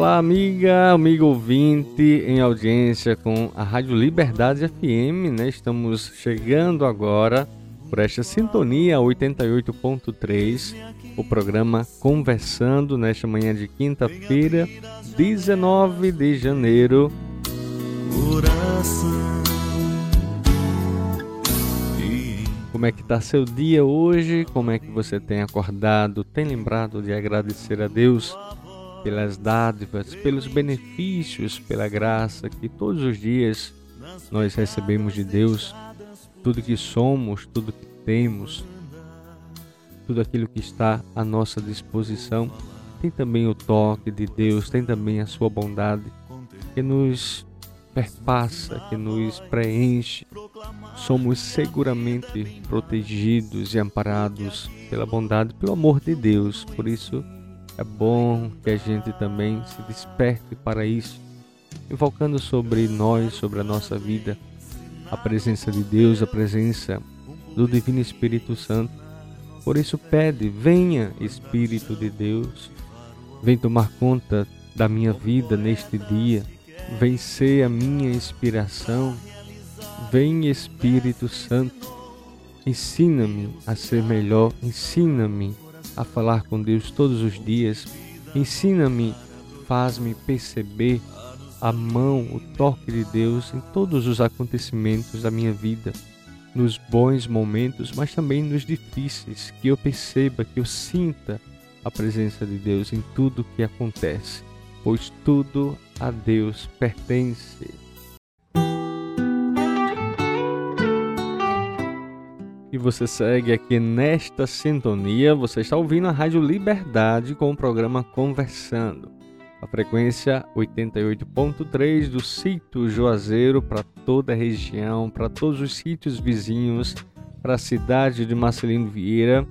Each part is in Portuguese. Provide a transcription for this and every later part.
Olá, amiga, amigo ouvinte em audiência com a Rádio Liberdade FM, né? Estamos chegando agora por esta sintonia 88.3, o programa Conversando nesta manhã de quinta-feira, 19 de janeiro. Como é que está seu dia hoje? Como é que você tem acordado? Tem lembrado de agradecer a Deus? Pelas dádivas, pelos benefícios, pela graça que todos os dias nós recebemos de Deus, tudo que somos, tudo que temos, tudo aquilo que está à nossa disposição. Tem também o toque de Deus, tem também a sua bondade que nos perpassa, que nos preenche. Somos seguramente protegidos e amparados pela bondade, pelo amor de Deus. Por isso, é bom que a gente também se desperte para isso, invocando sobre nós, sobre a nossa vida, a presença de Deus, a presença do Divino Espírito Santo. Por isso pede, venha Espírito de Deus, vem tomar conta da minha vida neste dia, vem ser a minha inspiração, vem Espírito Santo, ensina-me a ser melhor, ensina-me a falar com Deus todos os dias. Ensina-me, faz-me perceber a mão, o toque de Deus em todos os acontecimentos da minha vida, nos bons momentos, mas também nos difíceis, que eu perceba, que eu sinta a presença de Deus em tudo que acontece, pois tudo a Deus pertence. E você segue aqui nesta sintonia. Você está ouvindo a Rádio Liberdade com o programa Conversando. A frequência 88.3 do sítio Juazeiro para toda a região, para todos os sítios vizinhos, para a cidade de Marcelino Vieira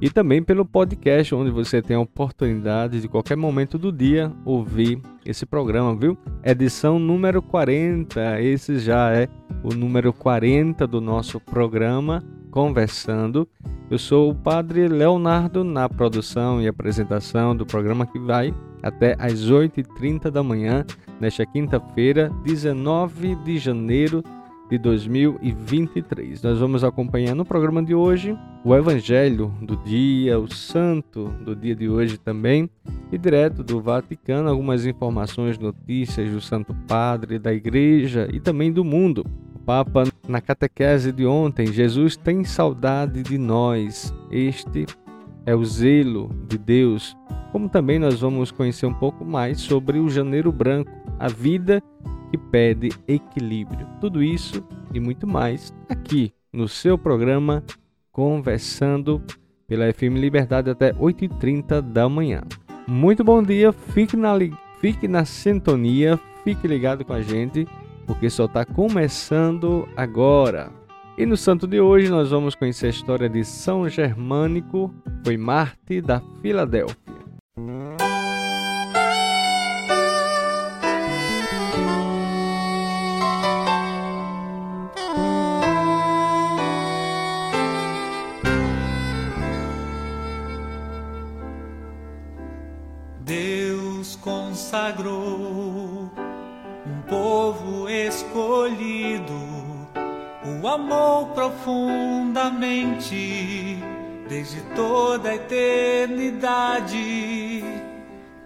e também pelo podcast, onde você tem a oportunidade de qualquer momento do dia ouvir esse programa, viu? Edição número 40, esse já é o número 40 do nosso programa Conversando. Eu sou o Padre Leonardo na produção e apresentação do programa que vai até às 8h30 da manhã, nesta quinta-feira, 19 de janeiro de 2023. Nós vamos acompanhar no programa de hoje o Evangelho do dia, o Santo do dia de hoje também, e direto do Vaticano algumas informações, notícias do Santo Padre, da Igreja e também do mundo. Papa, na catequese de ontem, Jesus tem saudade de nós. Este é o zelo de Deus. Como também nós vamos conhecer um pouco mais sobre o Janeiro Branco, a vida que pede equilíbrio. Tudo isso e muito mais aqui no seu programa Conversando pela FM Liberdade até 8h30 da manhã. Muito bom dia, fique na, fique na sintonia, fique ligado com a gente, porque só está começando agora. E no santo de hoje nós vamos conhecer a história de São Germânico, foi Marte da Filadélfia. consagrou amor profundamente desde toda a eternidade.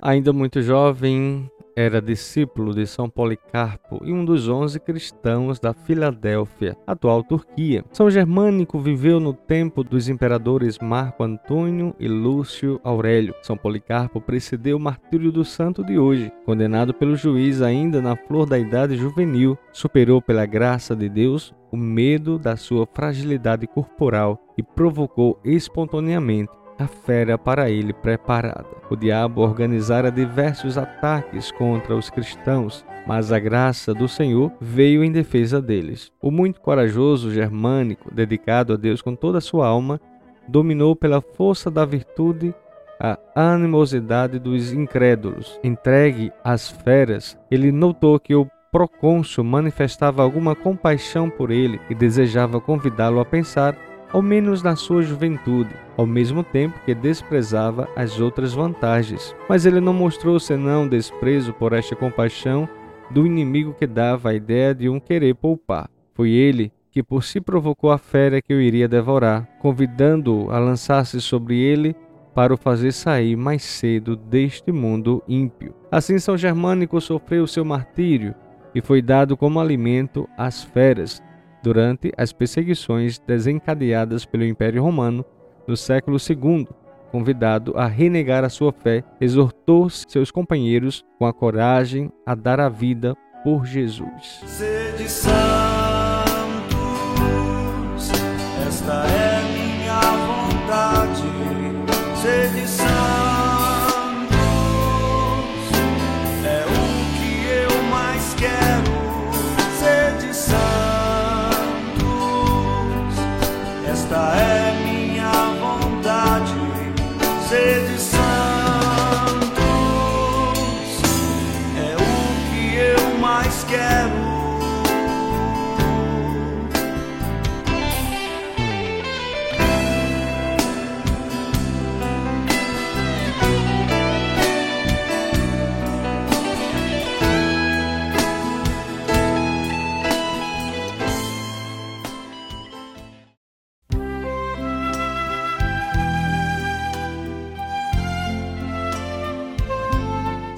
Ainda muito jovem, era discípulo de São Policarpo e um dos onze cristãos da Filadélfia, atual Turquia. São Germânico viveu no tempo dos imperadores Marco Antônio e Lúcio Aurélio. São Policarpo precedeu o martírio do santo de hoje. Condenado pelo juiz ainda na flor da idade juvenil, superou pela graça de Deus o medo da sua fragilidade corporal e provocou espontaneamente a fera para ele preparada. O diabo organizara diversos ataques contra os cristãos, mas a graça do Senhor veio em defesa deles. O muito corajoso germânico, dedicado a Deus com toda a sua alma, dominou pela força da virtude a animosidade dos incrédulos. Entregue às feras, ele notou que o procônsul manifestava alguma compaixão por ele e desejava convidá-lo a pensar ao menos na sua juventude, ao mesmo tempo que desprezava as outras vantagens. Mas ele não mostrou senão desprezo por esta compaixão do inimigo que dava a ideia de um querer poupar. Foi ele que por si provocou a fera que eu iria devorar, convidando-o a lançar-se sobre ele para o fazer sair mais cedo deste mundo ímpio. Assim São Germânico sofreu seu martírio e foi dado como alimento às feras, durante as perseguições desencadeadas pelo Império Romano no século II. Convidado a renegar a sua fé, exortou seus companheiros com a coragem a dar a vida por Jesus. Sede santos, esta é minha vontade. Sede santos,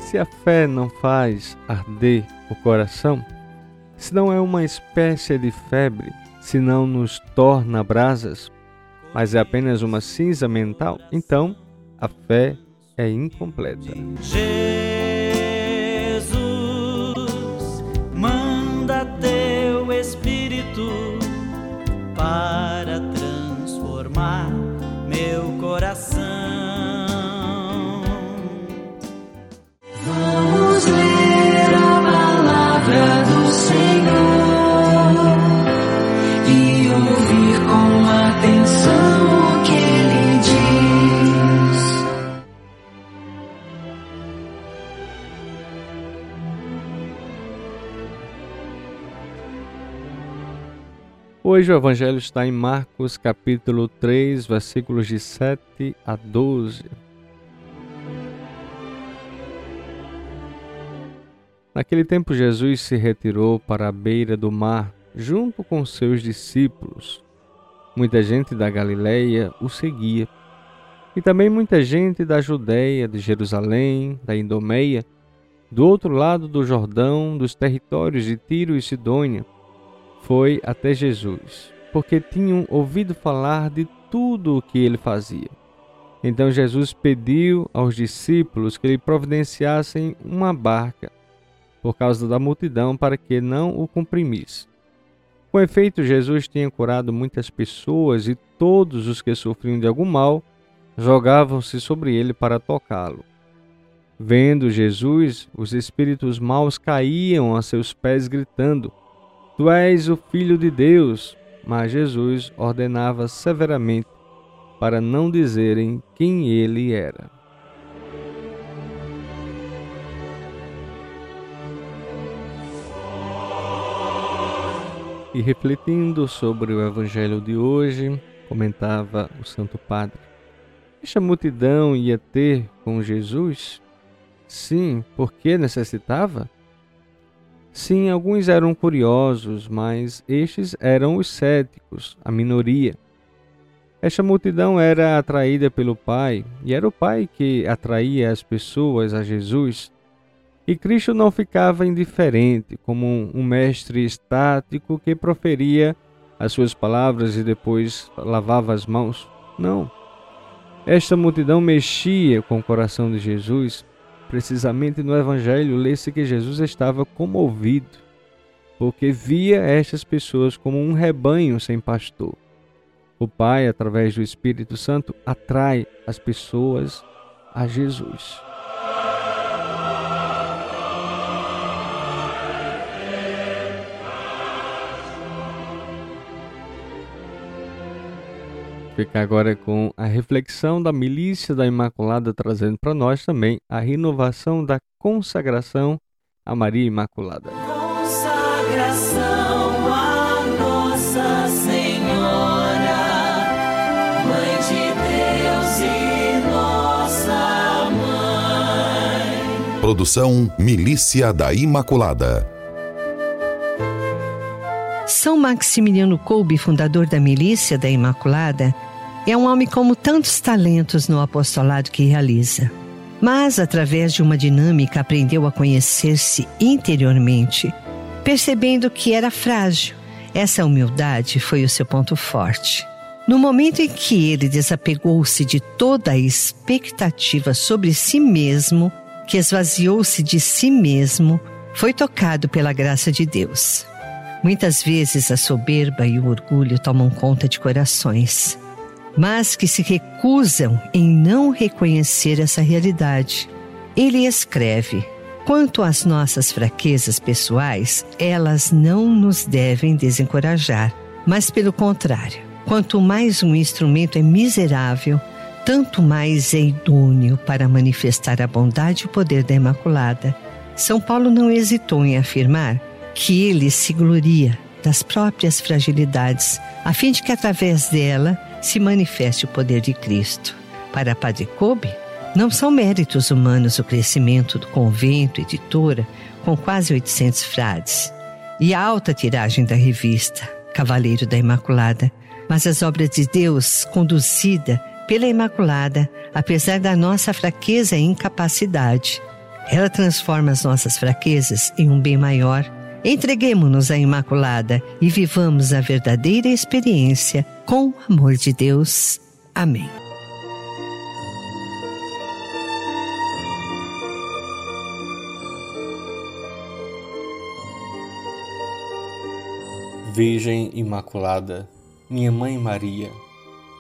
Se a fé não faz arder o coração, se não é uma espécie de febre, se não nos torna brasas, mas é apenas uma cinza mental, então a fé é incompleta. Hoje o Evangelho está em Marcos capítulo 3, versículos de 7 a 12. Naquele tempo, Jesus se retirou para a beira do mar, junto com seus discípulos. Muita gente da Galileia o seguia, e também muita gente da Judéia, de Jerusalém, da Idomeia, do outro lado do Jordão, dos territórios de Tiro e Sidônia, foi até Jesus, porque tinham ouvido falar de tudo o que ele fazia. Então Jesus pediu aos discípulos que lhe providenciassem uma barca por causa da multidão, para que não o comprimisse. Com efeito, Jesus tinha curado muitas pessoas e todos os que sofriam de algum mal jogavam-se sobre ele para tocá-lo. Vendo Jesus, os espíritos maus caíam a seus pés, gritando: Tu és o Filho de Deus. Mas Jesus ordenava severamente para não dizerem quem ele era. E refletindo sobre o evangelho de hoje, comentava o Santo Padre: Esta multidão ia ter com Jesus? Sim, porque necessitava? Sim, alguns eram curiosos, mas estes eram os céticos, a minoria. Esta multidão era atraída pelo Pai, e era o Pai que atraía as pessoas a Jesus. E Cristo não ficava indiferente, como um mestre estático que proferia as suas palavras e depois lavava as mãos. Não. Esta multidão mexia com o coração de Jesus. Precisamente no Evangelho, lê-se que Jesus estava comovido, porque via estas pessoas como um rebanho sem pastor. O Pai, através do Espírito Santo, atrai as pessoas a Jesus. Ficar agora com a reflexão da milícia da Imaculada, trazendo para nós também a renovação da consagração a Maria Imaculada. Consagração a Nossa Senhora, Mãe de Deus e nossa mãe. Produção Milícia da Imaculada. São Maximiliano Kolbe, fundador da Milícia da Imaculada, é um homem como tantos talentos no apostolado que realiza. Mas, através de uma dinâmica, aprendeu a conhecer-se interiormente, percebendo que era frágil. Essa humildade foi o seu ponto forte. No momento em que ele desapegou-se de toda a expectativa sobre si mesmo, que esvaziou-se de si mesmo, foi tocado pela graça de Deus. Muitas vezes a soberba e o orgulho tomam conta de corações mas que se recusam em não reconhecer essa realidade. Ele escreve: Quanto às nossas fraquezas pessoais, elas não nos devem desencorajar, mas pelo contrário, quanto mais um instrumento é miserável, tanto mais é idôneo para manifestar a bondade e o poder da Imaculada. São Paulo não hesitou em afirmar que ele se gloria das próprias fragilidades, a fim de que através dela se manifeste o poder de Cristo. Para Padre Kobe, não são méritos humanos o crescimento do convento editora, com quase 800 frades, e a alta tiragem da revista Cavaleiro da Imaculada, mas as obras de Deus conduzida pela Imaculada, apesar da nossa fraqueza e incapacidade. Ela transforma as nossas fraquezas em um bem maior Entreguemos-nos à Imaculada e vivamos a verdadeira experiência com o amor de Deus. Amém. Virgem Imaculada, minha Mãe Maria,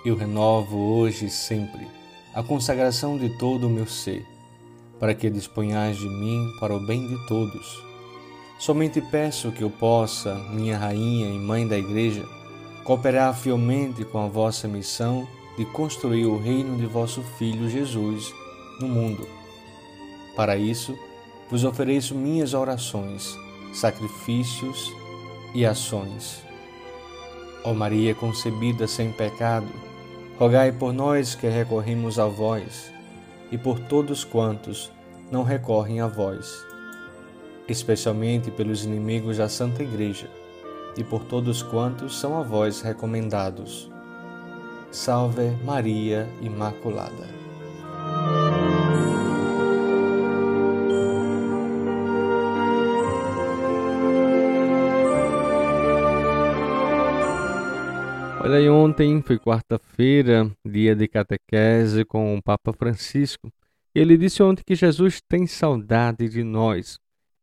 eu renovo hoje e sempre a consagração de todo o meu ser, para que disponhais de mim para o bem de todos Somente peço que eu possa, minha rainha e mãe da Igreja, cooperar fielmente com a vossa missão de construir o reino de vosso Filho Jesus no mundo. Para isso, vos ofereço minhas orações, sacrifícios e ações. Ó Maria concebida sem pecado, rogai por nós que recorremos a vós e por todos quantos não recorrem a vós especialmente pelos inimigos da Santa Igreja e por todos quantos são a vós recomendados. Salve Maria Imaculada. Olha aí, ontem foi quarta-feira, dia de catequese com o Papa Francisco. Ele disse ontem que Jesus tem saudade de nós.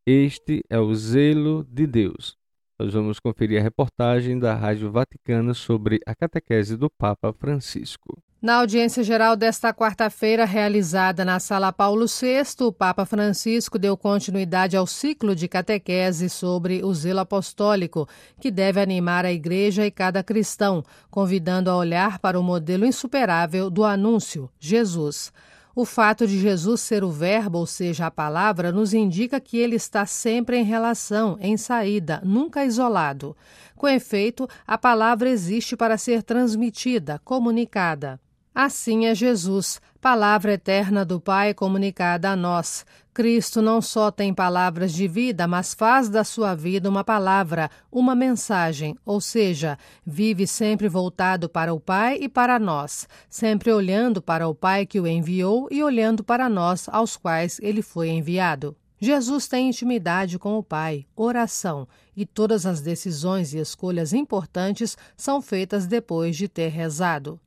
Este é o zelo de Deus. Nós vamos conferir a reportagem da Rádio Vaticana sobre a catequese do Papa Francisco. Na audiência geral desta quarta-feira, realizada na Sala Paulo VI, o Papa Francisco deu continuidade ao ciclo de catequese sobre o zelo apostólico, que deve animar a Igreja e cada cristão, convidando a olhar para o modelo insuperável do anúncio, Jesus. O fato de Jesus ser o Verbo, ou seja, a palavra, nos indica que ele está sempre em relação, em saída, nunca isolado. Com efeito, a palavra existe para ser transmitida, comunicada. Assim é Jesus, palavra eterna do Pai comunicada a nós. Cristo não só tem palavras de vida, mas faz da sua vida uma palavra, uma mensagem, ou seja, vive sempre voltado para o Pai e para nós, sempre olhando para o Pai que o enviou e olhando para nós, aos quais ele foi enviado. Jesus tem intimidade com o Pai, oração, e todas as decisões e escolhas importantes são feitas depois de ter rezado.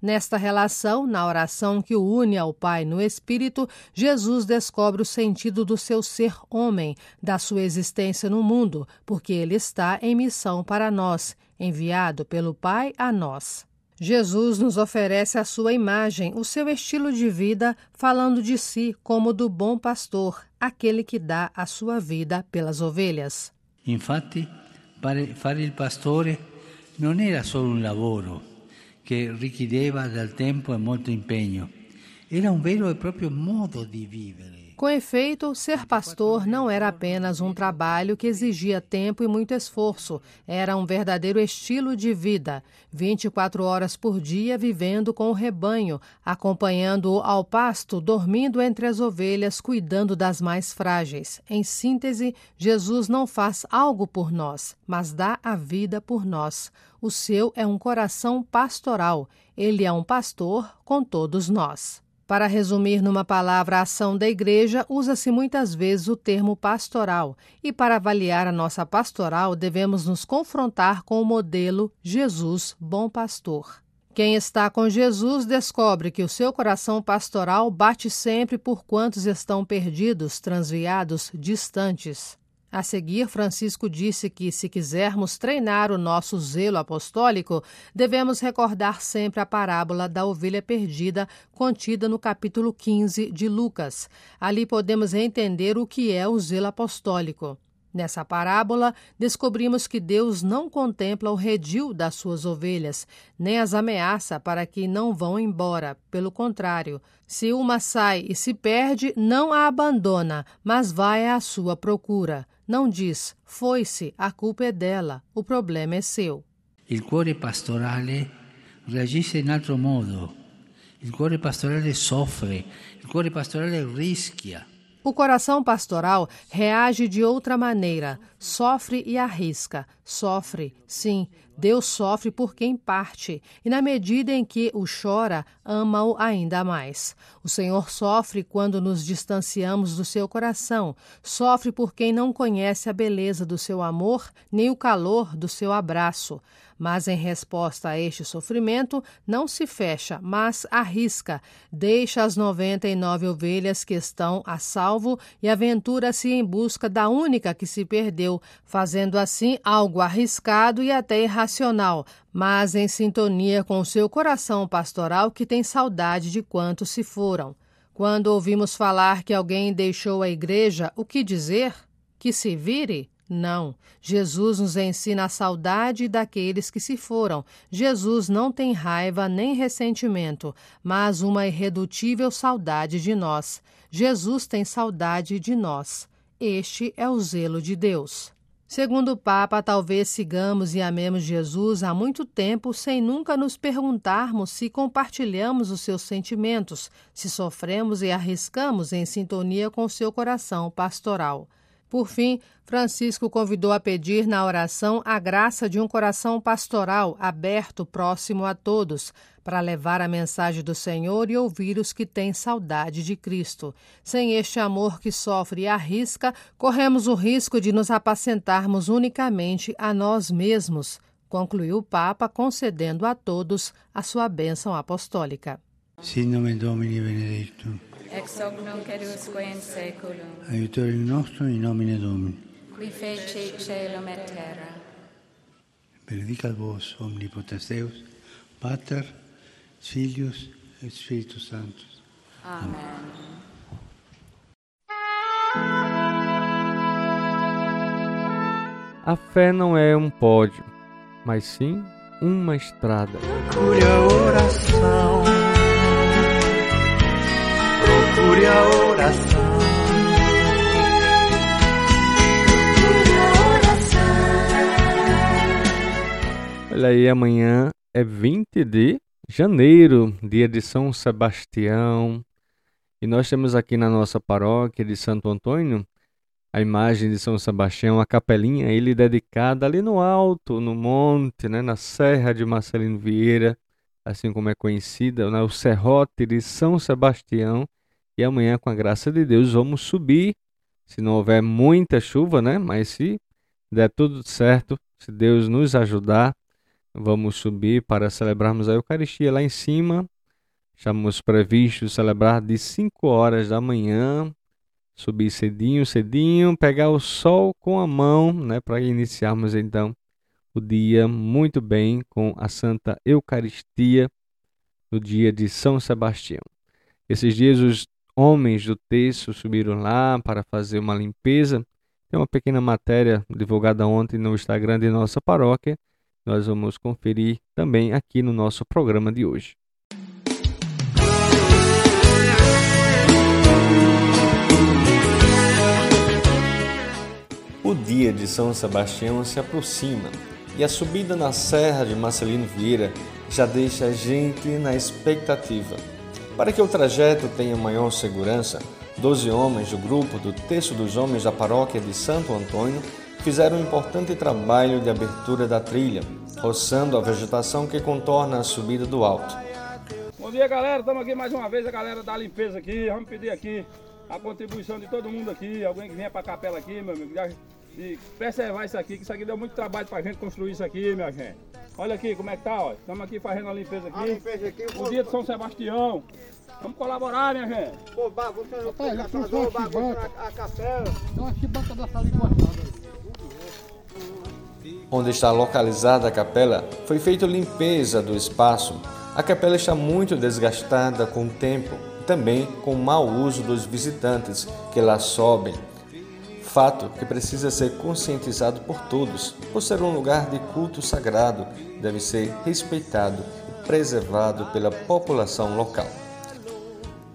Nesta relação, na oração que o une ao Pai no Espírito, Jesus descobre o sentido do seu ser homem, da sua existência no mundo, porque ele está em missão para nós, enviado pelo Pai a nós. Jesus nos oferece a sua imagem, o seu estilo de vida, falando de si como do bom pastor, aquele que dá a sua vida pelas ovelhas. Infatti, fare il pastore non era solo un lavoro, che richiedeva del tempo e molto impegno. Era un vero e proprio modo di vivere. Com efeito, ser pastor não era apenas um trabalho que exigia tempo e muito esforço, era um verdadeiro estilo de vida. 24 horas por dia vivendo com o rebanho, acompanhando-o ao pasto, dormindo entre as ovelhas, cuidando das mais frágeis. Em síntese, Jesus não faz algo por nós, mas dá a vida por nós. O seu é um coração pastoral. Ele é um pastor com todos nós. Para resumir numa palavra a ação da igreja, usa-se muitas vezes o termo pastoral, e para avaliar a nossa pastoral, devemos nos confrontar com o modelo Jesus, bom pastor. Quem está com Jesus descobre que o seu coração pastoral bate sempre por quantos estão perdidos, transviados, distantes. A seguir, Francisco disse que, se quisermos treinar o nosso zelo apostólico, devemos recordar sempre a parábola da ovelha perdida contida no capítulo 15 de Lucas. Ali podemos entender o que é o zelo apostólico. Nessa parábola, descobrimos que Deus não contempla o redil das suas ovelhas, nem as ameaça para que não vão embora. Pelo contrário, se uma sai e se perde, não a abandona, mas vai à sua procura. Não diz, foi-se, a culpa é dela, o problema é seu. Il cuore pastorale reagisce in altro modo. Il cuore pastorale soffre, il cuore pastorale rischia. O coração pastoral reage de outra maneira, sofre e arrisca. Sofre, sim, Deus sofre por quem parte, e na medida em que o chora, ama-o ainda mais. O Senhor sofre quando nos distanciamos do seu coração, sofre por quem não conhece a beleza do seu amor, nem o calor do seu abraço. Mas em resposta a este sofrimento, não se fecha, mas arrisca, deixa as noventa e nove ovelhas que estão a salvo e aventura-se em busca da única que se perdeu, fazendo assim algo arriscado e até irracional, mas em sintonia com o seu coração pastoral que tem saudade de quantos se foram. Quando ouvimos falar que alguém deixou a igreja, o que dizer? Que se vire? Não. Jesus nos ensina a saudade daqueles que se foram. Jesus não tem raiva nem ressentimento, mas uma irredutível saudade de nós. Jesus tem saudade de nós. Este é o zelo de Deus. Segundo o Papa, talvez sigamos e amemos Jesus há muito tempo sem nunca nos perguntarmos se compartilhamos os seus sentimentos, se sofremos e arriscamos em sintonia com seu coração pastoral. Por fim, Francisco convidou a pedir na oração a graça de um coração pastoral aberto, próximo a todos, para levar a mensagem do Senhor e ouvir os que têm saudade de Cristo. Sem este amor que sofre e arrisca, corremos o risco de nos apacentarmos unicamente a nós mesmos, concluiu o Papa, concedendo a todos a sua bênção apostólica. Sin nome Domini benedictum. Ex hoc nunc et usque in seculum. Aiutorium nostrum in nomine Domini. Qui feci caelum et terra. Benedicat vos omnipotens Deus, Pater, Filius et Spiritus Sanctus. Amen. A fé não é um pódio, mas sim uma estrada. Procure a oração. Procure a oração. Olha aí, amanhã é 20 de janeiro, dia de São Sebastião. E nós temos aqui na nossa paróquia de Santo Antônio a imagem de São Sebastião, a capelinha, ele dedicada ali no alto, no monte, né, na Serra de Marcelino Vieira, assim como é conhecida, né, o Serrote de São Sebastião. E amanhã, com a graça de Deus, vamos subir, se não houver muita chuva, né, mas se der tudo certo, se Deus nos ajudar, vamos subir para celebrarmos a Eucaristia lá em cima. Estamos previstos celebrar de 5 horas da manhã subir cedinho, cedinho, pegar o sol com a mão, né, para iniciarmos então o dia muito bem com a Santa Eucaristia no dia de São Sebastião. Esses dias os homens do texto subiram lá para fazer uma limpeza. Tem uma pequena matéria divulgada ontem no Instagram de nossa paróquia. Nós vamos conferir também aqui no nosso programa de hoje. O dia de São Sebastião se aproxima e a subida na Serra de Marcelino Vieira já deixa a gente na expectativa. Para que o trajeto tenha maior segurança, doze homens do grupo do Terço dos Homens da Paróquia de Santo Antônio fizeram um importante trabalho de abertura da trilha, roçando a vegetação que contorna a subida do alto. Bom dia, galera. Estamos aqui mais uma vez, a galera da limpeza aqui. Vamos pedir aqui a contribuição de todo mundo aqui, alguém que venha para a capela aqui, meu amigo, de preservar isso aqui, que isso aqui deu muito trabalho pra gente construir isso aqui, minha gente. Olha aqui como é que tá, ó. Estamos aqui fazendo a limpeza aqui. A limpeza aqui o dia de São Sebastião. Vamos colaborar, minha gente. Pô, bagunçando tá, o bagunçando a, capela. Então aqui bota dessa ali Onde está localizada a capela, foi feita limpeza do espaço. A capela está muito desgastada com o tempo e também com o mau uso dos visitantes que lá sobem fato que precisa ser conscientizado por todos, por ser um lugar de culto sagrado, deve ser respeitado e preservado pela população local.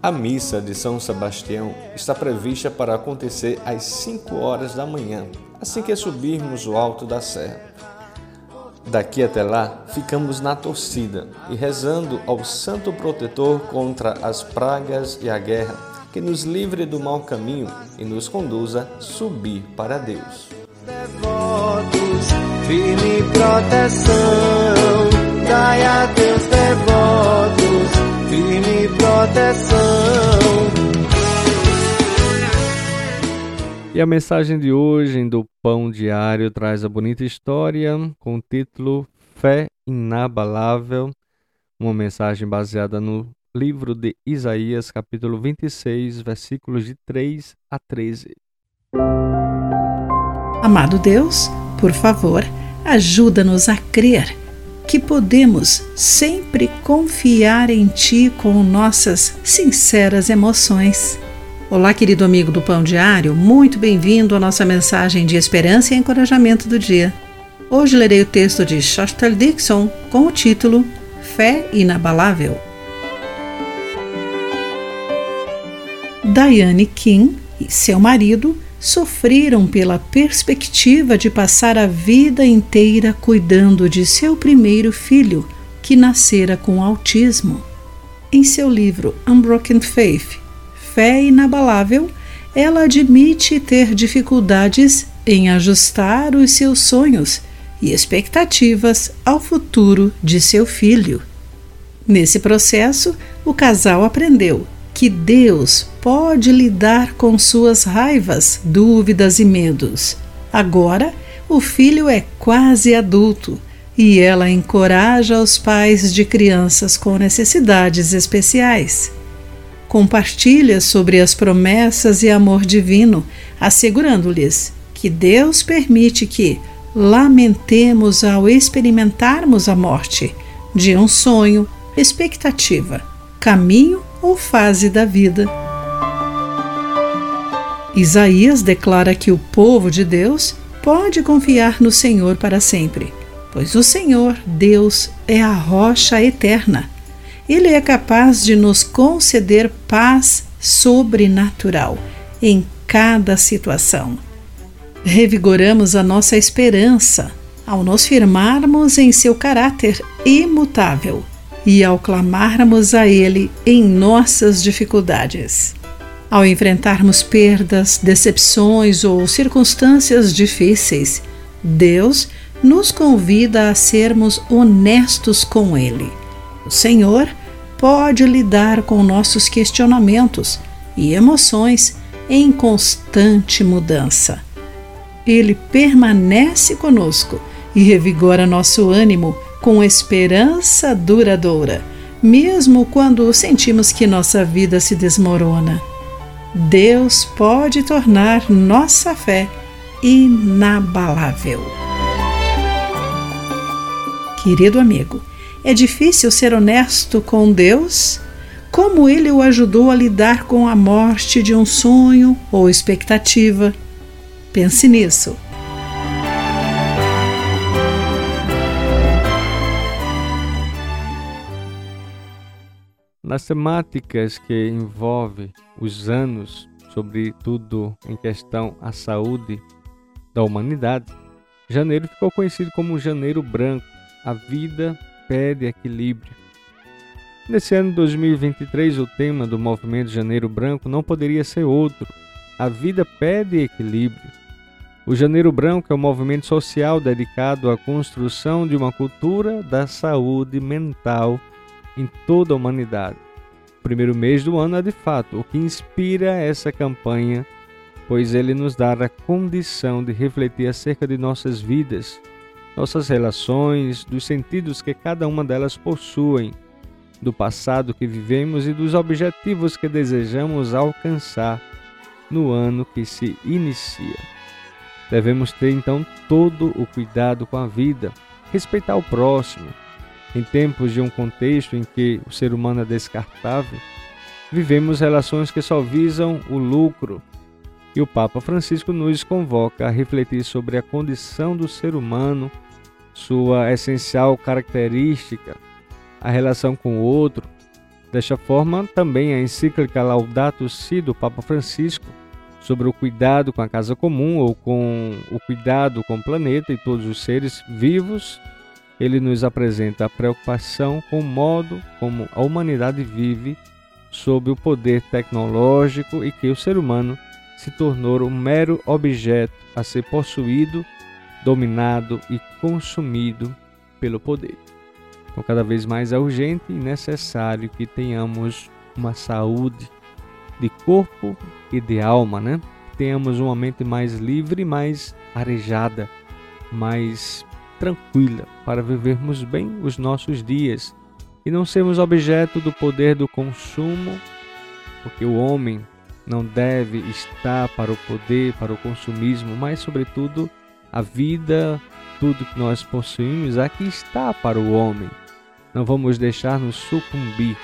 A missa de São Sebastião está prevista para acontecer às 5 horas da manhã, assim que subirmos o alto da serra. Daqui até lá, ficamos na torcida e rezando ao Santo Protetor contra as pragas e a guerra que nos livre do mau caminho e nos conduza a subir para Deus. Devotos, firme proteção, dai a Deus devotos, firme proteção. E a mensagem de hoje do Pão Diário traz a bonita história com o título Fé Inabalável, uma mensagem baseada no livro de Isaías, capítulo 26, versículos de 3 a 13. Amado Deus, por favor, ajuda-nos a crer que podemos sempre confiar em Ti com nossas sinceras emoções. Olá, querido amigo do Pão Diário, muito bem-vindo à nossa mensagem de esperança e encorajamento do dia. Hoje lerei o texto de Shostel Dixon com o título Fé Inabalável. Diane King e seu marido sofreram pela perspectiva de passar a vida inteira cuidando de seu primeiro filho, que nascera com autismo. Em seu livro Unbroken Faith Fé Inabalável, ela admite ter dificuldades em ajustar os seus sonhos e expectativas ao futuro de seu filho. Nesse processo, o casal aprendeu que Deus pode lidar com suas raivas, dúvidas e medos. Agora, o filho é quase adulto e ela encoraja os pais de crianças com necessidades especiais. Compartilha sobre as promessas e amor divino, assegurando-lhes que Deus permite que lamentemos ao experimentarmos a morte de um sonho, expectativa, caminho ou fase da vida. Isaías declara que o povo de Deus pode confiar no Senhor para sempre, pois o Senhor, Deus, é a rocha eterna. Ele é capaz de nos conceder paz sobrenatural em cada situação. Revigoramos a nossa esperança ao nos firmarmos em seu caráter imutável e ao clamarmos a Ele em nossas dificuldades. Ao enfrentarmos perdas, decepções ou circunstâncias difíceis, Deus nos convida a sermos honestos com Ele. O Senhor pode lidar com nossos questionamentos e emoções em constante mudança. Ele permanece conosco e revigora nosso ânimo com esperança duradoura, mesmo quando sentimos que nossa vida se desmorona. Deus pode tornar nossa fé inabalável. Querido amigo, é difícil ser honesto com Deus? Como ele o ajudou a lidar com a morte de um sonho ou expectativa? Pense nisso. Nas temáticas que envolvem os anos, sobretudo em questão à saúde da humanidade, janeiro ficou conhecido como Janeiro Branco. A vida pede equilíbrio. Nesse ano de 2023, o tema do movimento Janeiro Branco não poderia ser outro. A vida pede equilíbrio. O Janeiro Branco é um movimento social dedicado à construção de uma cultura da saúde mental em toda a humanidade. O primeiro mês do ano é de fato o que inspira essa campanha, pois ele nos dá a condição de refletir acerca de nossas vidas, nossas relações, dos sentidos que cada uma delas possuem, do passado que vivemos e dos objetivos que desejamos alcançar no ano que se inicia. Devemos ter então todo o cuidado com a vida, respeitar o próximo, em tempos de um contexto em que o ser humano é descartável, vivemos relações que só visam o lucro. E o Papa Francisco nos convoca a refletir sobre a condição do ser humano, sua essencial característica, a relação com o outro. Desta forma, também a encíclica Laudato Si do Papa Francisco sobre o cuidado com a casa comum ou com o cuidado com o planeta e todos os seres vivos ele nos apresenta a preocupação com o modo como a humanidade vive sob o poder tecnológico e que o ser humano se tornou um mero objeto a ser possuído, dominado e consumido pelo poder. Então, cada vez mais é urgente e necessário que tenhamos uma saúde de corpo e de alma, né? Tenhamos uma mente mais livre, mais arejada, mais tranquila para vivermos bem os nossos dias e não sermos objeto do poder do consumo, porque o homem não deve estar para o poder, para o consumismo, mas, sobretudo, a vida, tudo que nós possuímos, aqui está para o homem. Não vamos deixar nos sucumbir.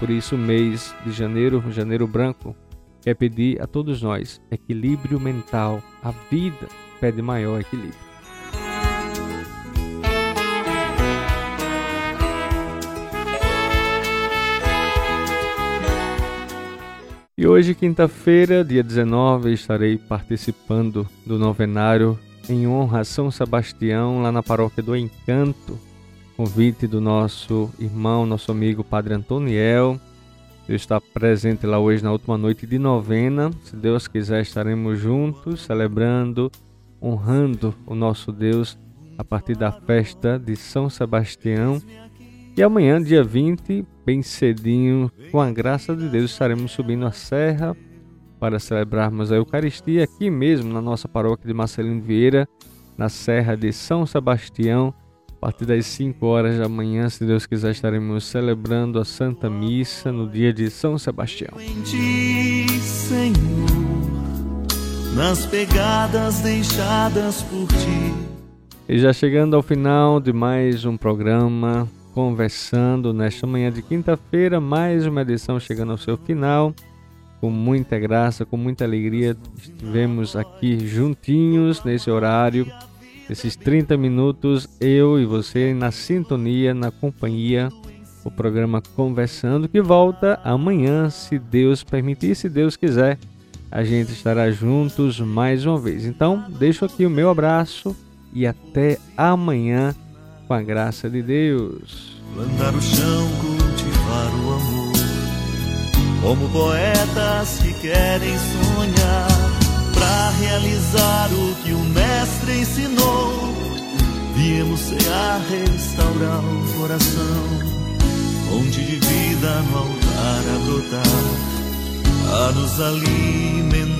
Por isso, mês de janeiro, janeiro branco, quer pedir a todos nós equilíbrio mental. A vida pede maior equilíbrio. E hoje, quinta-feira, dia 19, estarei participando do novenário em honra a São Sebastião, lá na paróquia do Encanto. Convite do nosso irmão, nosso amigo Padre Antoniel. Eu estou presente lá hoje na última noite de novena. Se Deus quiser, estaremos juntos, celebrando, honrando o nosso Deus a partir da festa de São Sebastião. E amanhã, dia 20, bem cedinho, com a graça de Deus, estaremos subindo a serra para celebrarmos a Eucaristia aqui mesmo na nossa paróquia de Marcelino Vieira, na Serra de São Sebastião. A partir das 5 horas da manhã, se Deus quiser, estaremos celebrando a Santa Missa no dia de São Sebastião. Senhor, nas pegadas deixadas por ti. E já chegando ao final de mais um programa conversando nesta manhã de quinta-feira, mais uma edição chegando ao seu final. Com muita graça, com muita alegria, estivemos aqui juntinhos nesse horário, esses 30 minutos, eu e você na sintonia, na companhia, o programa Conversando, que volta amanhã, se Deus permitir, se Deus quiser, a gente estará juntos mais uma vez. Então, deixo aqui o meu abraço e até amanhã com a graça de Deus. Plantar o chão, cultivar o amor. Como poetas que querem sonhar, para realizar o que o Mestre ensinou. Viemos cear, restaurar o coração, fonte de vida no altar a brotar, a nos alimentar